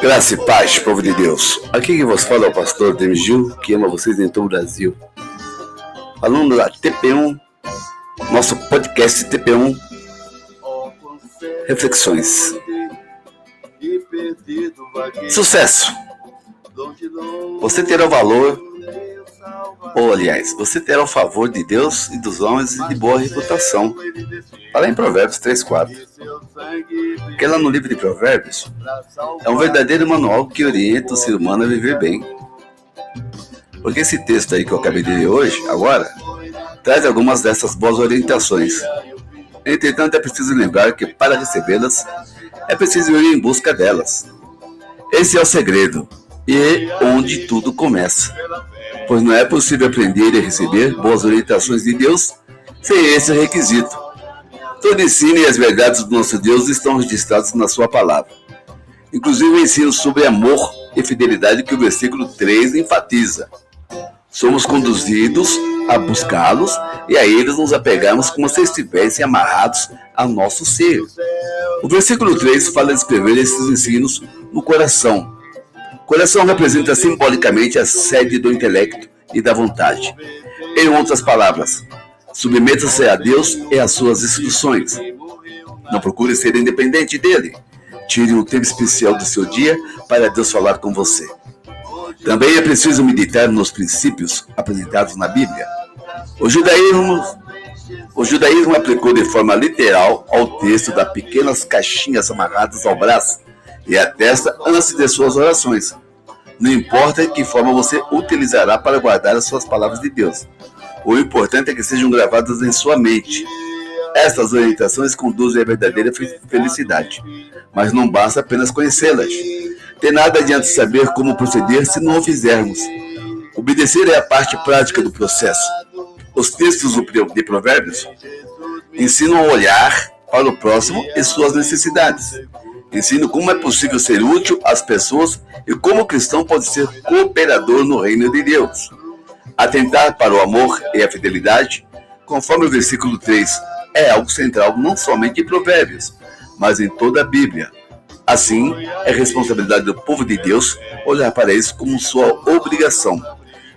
Graça e paz, povo de Deus. Aqui que vos fala é o pastor Demis Gil, que ama vocês em todo o Brasil. Falando da TP1, nosso podcast TP1, Reflexões. Sucesso! Você terá o valor, ou aliás, você terá o favor de Deus e dos homens e de boa reputação. Fala em Provérbios 3,4. Porque lá no livro de Provérbios é um verdadeiro manual que orienta o ser humano a viver bem. Porque esse texto aí que eu acabei de ler hoje, agora, traz algumas dessas boas orientações. Entretanto, é preciso lembrar que para recebê-las, é preciso ir em busca delas. Esse é o segredo e onde tudo começa. Pois não é possível aprender e receber boas orientações de Deus sem esse requisito. Todo ensino e as verdades do nosso Deus estão registrados na sua palavra. Inclusive o ensino sobre amor e fidelidade que o versículo 3 enfatiza. Somos conduzidos a buscá-los e a eles nos apegamos como se estivessem amarrados ao nosso ser. O versículo 3 fala de escrever esses ensinos no coração. O coração representa simbolicamente a sede do intelecto e da vontade. Em outras palavras, submeta-se a Deus e às suas instruções. Não procure ser independente dele. Tire um tempo especial do seu dia para Deus falar com você. Também é preciso meditar nos princípios apresentados na Bíblia. O judaísmo, o judaísmo aplicou de forma literal ao texto das pequenas caixinhas amarradas ao braço e à testa antes de suas orações. Não importa que forma você utilizará para guardar as suas palavras de Deus. O importante é que sejam gravadas em sua mente. Estas orientações conduzem à verdadeira felicidade, mas não basta apenas conhecê-las. De nada adianta saber como proceder se não o fizermos. Obedecer é a parte prática do processo. Os textos de Provérbios ensinam a olhar para o próximo e suas necessidades. Ensinam como é possível ser útil às pessoas e como o cristão pode ser cooperador no reino de Deus. Atentar para o amor e a fidelidade, conforme o versículo 3, é algo central não somente em Provérbios, mas em toda a Bíblia. Assim, é responsabilidade do povo de Deus olhar para isso como sua obrigação,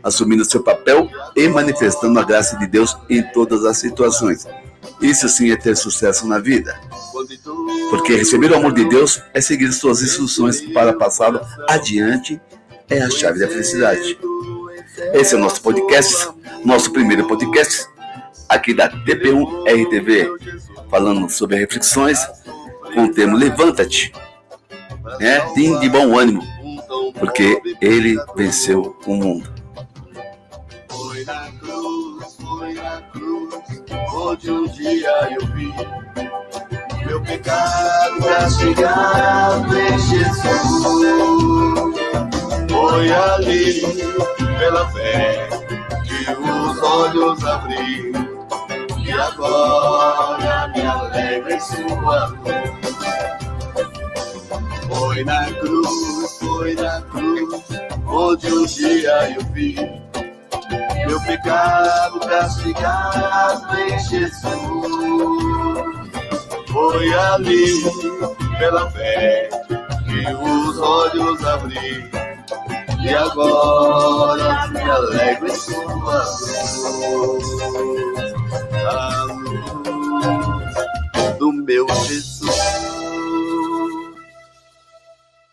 assumindo seu papel e manifestando a graça de Deus em todas as situações. Isso sim é ter sucesso na vida. Porque receber o amor de Deus é seguir suas instruções para passá-lo adiante, é a chave da felicidade. Esse é o nosso podcast, nosso primeiro podcast, aqui da TP1 RTV, falando sobre reflexões com o tema Levanta-te né? Tem de bom ânimo, porque ele venceu o mundo. Foi na cruz, foi na cruz, onde um dia eu vi meu pecado castigado em Jesus. Foi ali, pela fé, que os olhos abri, e agora me alegra em sua luz. Foi na cruz, foi na cruz, onde um dia eu vi meu pecado castigado em Jesus. Foi ali, pela fé, que os olhos abri. E agora me alegro em sua luz.